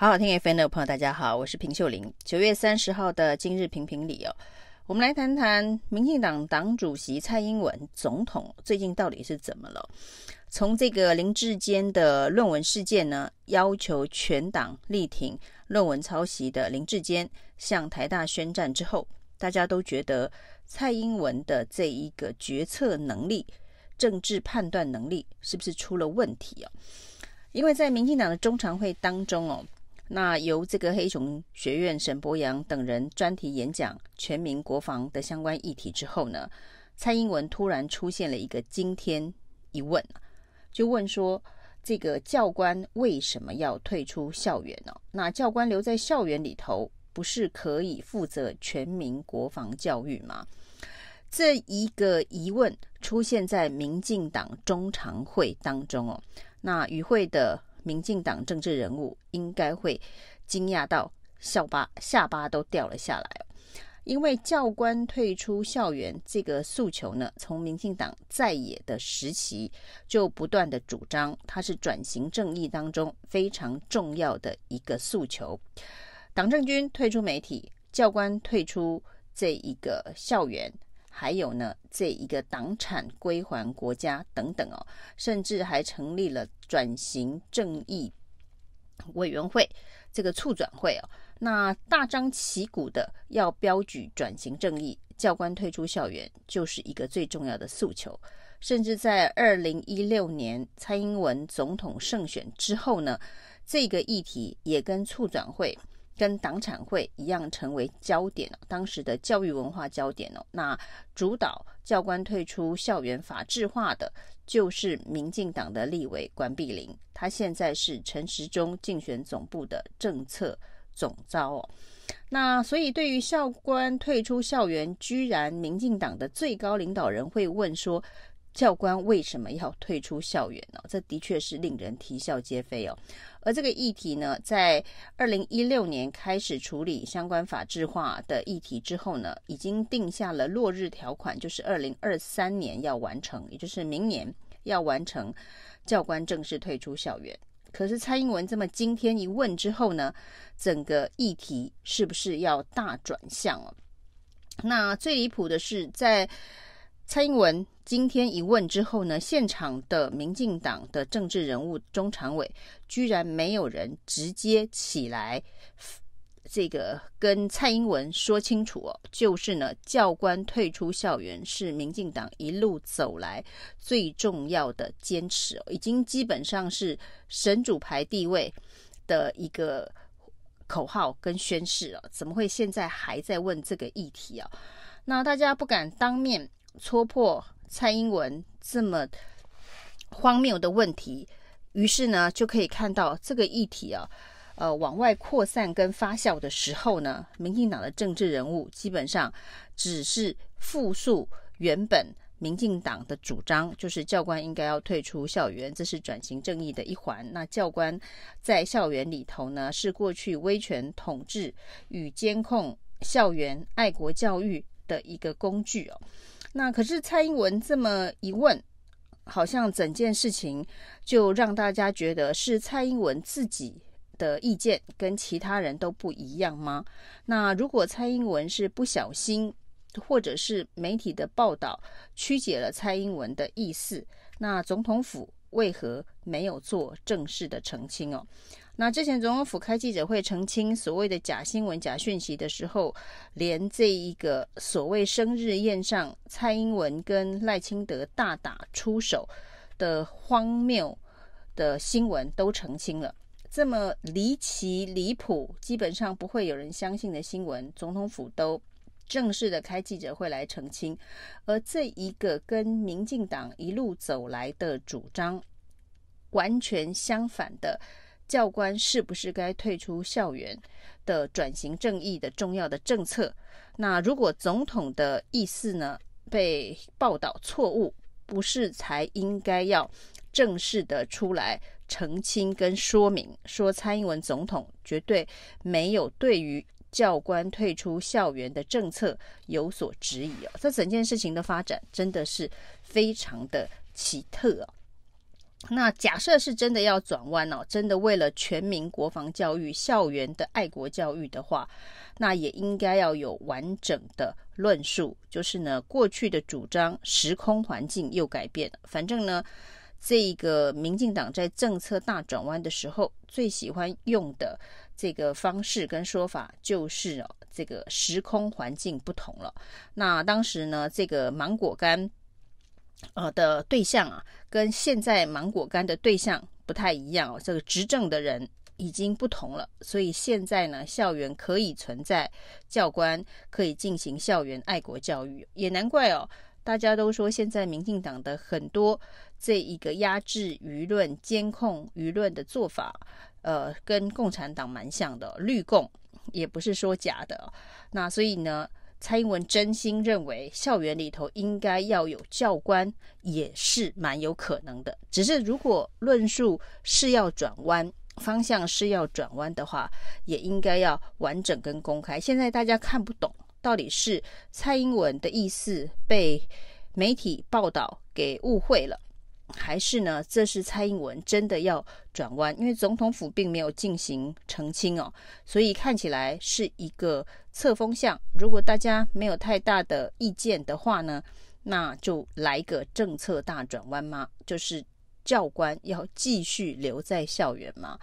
好好听 FM 的朋友，大家好，我是平秀玲。九月三十号的今日评评理哦，我们来谈谈民进党党主席蔡英文总统最近到底是怎么了？从这个林志坚的论文事件呢，要求全党力挺论文抄袭的林志坚向台大宣战之后，大家都觉得蔡英文的这一个决策能力、政治判断能力是不是出了问题哦？因为在民进党的中常会当中哦。那由这个黑熊学院沈伯洋等人专题演讲全民国防的相关议题之后呢，蔡英文突然出现了一个惊天一问，就问说：这个教官为什么要退出校园呢？那教官留在校园里头，不是可以负责全民国防教育吗？这一个疑问出现在民进党中常会当中哦，那与会的。民进党政治人物应该会惊讶到下巴下巴都掉了下来，因为教官退出校园这个诉求呢，从民进党在野的时期就不断的主张，它是转型正义当中非常重要的一个诉求。党政军退出媒体，教官退出这一个校园。还有呢，这一个党产归还国家等等哦，甚至还成立了转型正义委员会这个促转会哦，那大张旗鼓的要标举转型正义，教官退出校园就是一个最重要的诉求。甚至在二零一六年蔡英文总统胜选之后呢，这个议题也跟促转会。跟党产会一样成为焦点，当时的教育文化焦点哦。那主导教官退出校园法制化的，就是民进党的立委关碧玲，他现在是陈时中竞选总部的政策总召哦。那所以对于教官退出校园，居然民进党的最高领导人会问说，教官为什么要退出校园呢？这的确是令人啼笑皆非哦。而这个议题呢，在二零一六年开始处理相关法制化的议题之后呢，已经定下了落日条款，就是二零二三年要完成，也就是明年要完成教官正式退出校园。可是蔡英文这么今天一问之后呢，整个议题是不是要大转向哦？那最离谱的是在。蔡英文今天一问之后呢，现场的民进党的政治人物中常委居然没有人直接起来，这个跟蔡英文说清楚哦，就是呢，教官退出校园是民进党一路走来最重要的坚持，已经基本上是神主牌地位的一个口号跟宣誓哦，怎么会现在还在问这个议题啊？那大家不敢当面。戳破蔡英文这么荒谬的问题，于是呢，就可以看到这个议题啊，呃，往外扩散跟发酵的时候呢，民进党的政治人物基本上只是复述原本民进党的主张，就是教官应该要退出校园，这是转型正义的一环。那教官在校园里头呢，是过去威权统治与监控校园爱国教育的一个工具哦。那可是蔡英文这么一问，好像整件事情就让大家觉得是蔡英文自己的意见跟其他人都不一样吗？那如果蔡英文是不小心，或者是媒体的报道曲解了蔡英文的意思，那总统府为何没有做正式的澄清哦？那之前总统府开记者会澄清所谓的假新闻、假讯息的时候，连这一个所谓生日宴上蔡英文跟赖清德大打出手的荒谬的新闻都澄清了。这么离奇离谱，基本上不会有人相信的新闻，总统府都正式的开记者会来澄清。而这一个跟民进党一路走来的主张完全相反的。教官是不是该退出校园的转型正义的重要的政策？那如果总统的意思呢被报道错误，不是才应该要正式的出来澄清跟说明，说蔡英文总统绝对没有对于教官退出校园的政策有所质疑哦。这整件事情的发展真的是非常的奇特哦。那假设是真的要转弯哦，真的为了全民国防教育、校园的爱国教育的话，那也应该要有完整的论述。就是呢，过去的主张时空环境又改变了。反正呢，这个民进党在政策大转弯的时候，最喜欢用的这个方式跟说法，就是哦，这个时空环境不同了。那当时呢，这个芒果干。呃的对象啊，跟现在芒果干的对象不太一样哦。这个执政的人已经不同了，所以现在呢，校园可以存在教官可以进行校园爱国教育，也难怪哦。大家都说现在民进党的很多这一个压制舆论、监控舆论的做法，呃，跟共产党蛮像的，绿共也不是说假的。那所以呢，蔡英文真心认为校园里头应该要有教官，也是蛮有可能的。只是如果论述是要转弯，方向是要转弯的话，也应该要完整跟公开。现在大家看不懂，到底是蔡英文的意思被媒体报道给误会了。还是呢？这是蔡英文真的要转弯，因为总统府并没有进行澄清哦，所以看起来是一个侧风向。如果大家没有太大的意见的话呢，那就来个政策大转弯吗？就是教官要继续留在校园吗？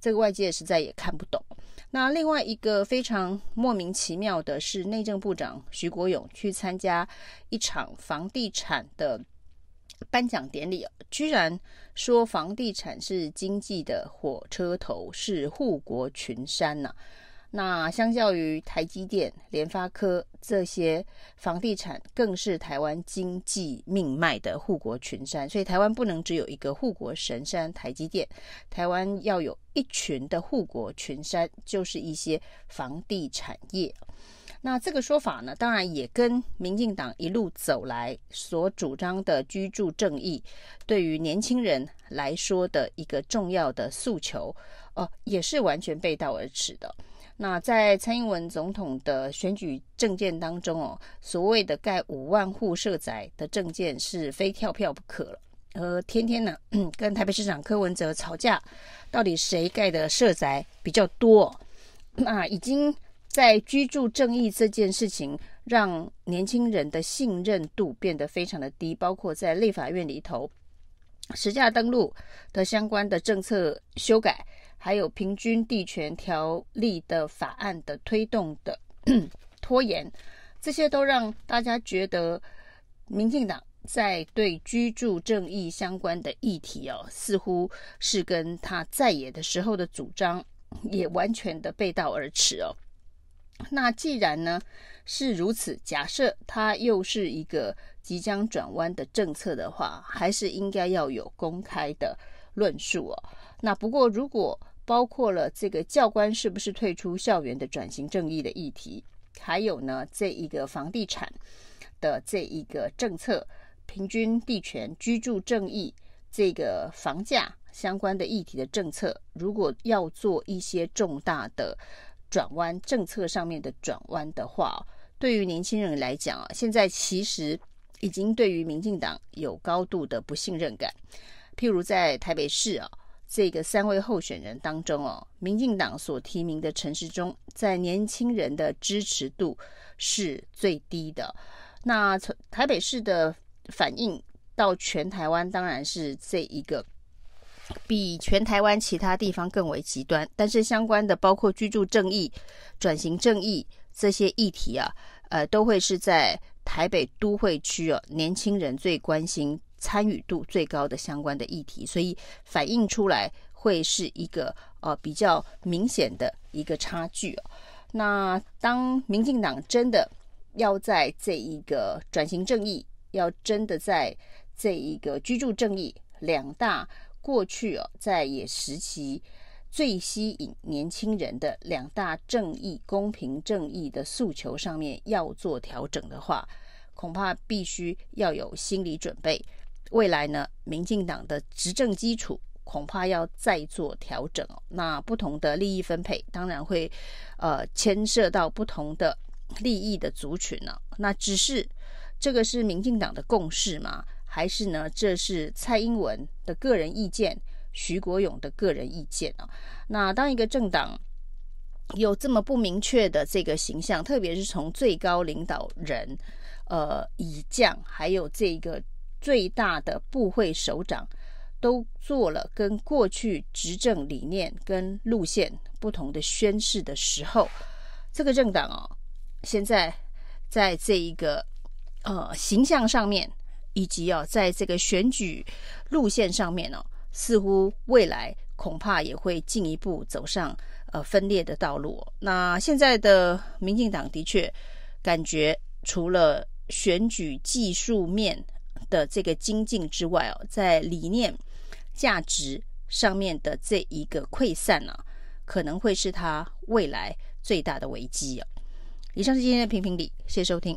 这个外界实在也看不懂。那另外一个非常莫名其妙的是，内政部长徐国勇去参加一场房地产的。颁奖典礼居然说房地产是经济的火车头，是护国群山呐、那相较于台积电、联发科这些房地产，更是台湾经济命脉的护国群山。所以台湾不能只有一个护国神山台积电，台湾要有一群的护国群山，就是一些房地产业。那这个说法呢，当然也跟民进党一路走来所主张的居住正义，对于年轻人来说的一个重要的诉求，哦，也是完全背道而驰的。那在蔡英文总统的选举政见当中哦，所谓的盖五万户社宅的政见是非跳票不可了，呃，天天呢跟台北市长柯文哲吵架，到底谁盖的社宅比较多？那已经。在居住正义这件事情，让年轻人的信任度变得非常的低，包括在立法院里头，实价登录的相关的政策修改，还有平均地权条例的法案的推动的 拖延，这些都让大家觉得，民进党在对居住正义相关的议题哦，似乎是跟他在野的时候的主张也完全的背道而驰哦。那既然呢是如此，假设它又是一个即将转弯的政策的话，还是应该要有公开的论述哦。那不过，如果包括了这个教官是不是退出校园的转型正义的议题，还有呢这一个房地产的这一个政策、平均地权、居住正义这个房价相关的议题的政策，如果要做一些重大的。转弯政策上面的转弯的话，对于年轻人来讲啊，现在其实已经对于民进党有高度的不信任感。譬如在台北市啊，这个三位候选人当中哦，民进党所提名的陈时中，在年轻人的支持度是最低的。那从台北市的反应到全台湾，当然是这一个。比全台湾其他地方更为极端，但是相关的包括居住正义、转型正义这些议题啊，呃，都会是在台北都会区哦，年轻人最关心、参与度最高的相关的议题，所以反映出来会是一个呃比较明显的一个差距哦。那当民进党真的要在这一个转型正义，要真的在这一个居住正义两大。过去哦，在野时期最吸引年轻人的两大正义、公平正义的诉求上面要做调整的话，恐怕必须要有心理准备。未来呢，民进党的执政基础恐怕要再做调整哦。那不同的利益分配，当然会呃牵涉到不同的利益的族群呢。那只是这个是民进党的共识嘛？还是呢这是蔡英文的个人意见，徐国勇的个人意见啊？那当一个政党有这么不明确的这个形象，特别是从最高领导人，呃，以将还有这个最大的部会首长，都做了跟过去执政理念跟路线不同的宣示的时候，这个政党哦，现在在这一个呃形象上面，以及哦在这个选举路线上面哦，似乎未来恐怕也会进一步走上。呃，分裂的道路。那现在的民进党的确感觉，除了选举技术面的这个精进之外哦，在理念、价值上面的这一个溃散呢、啊，可能会是他未来最大的危机哦。以上是今天的评评理，谢谢收听。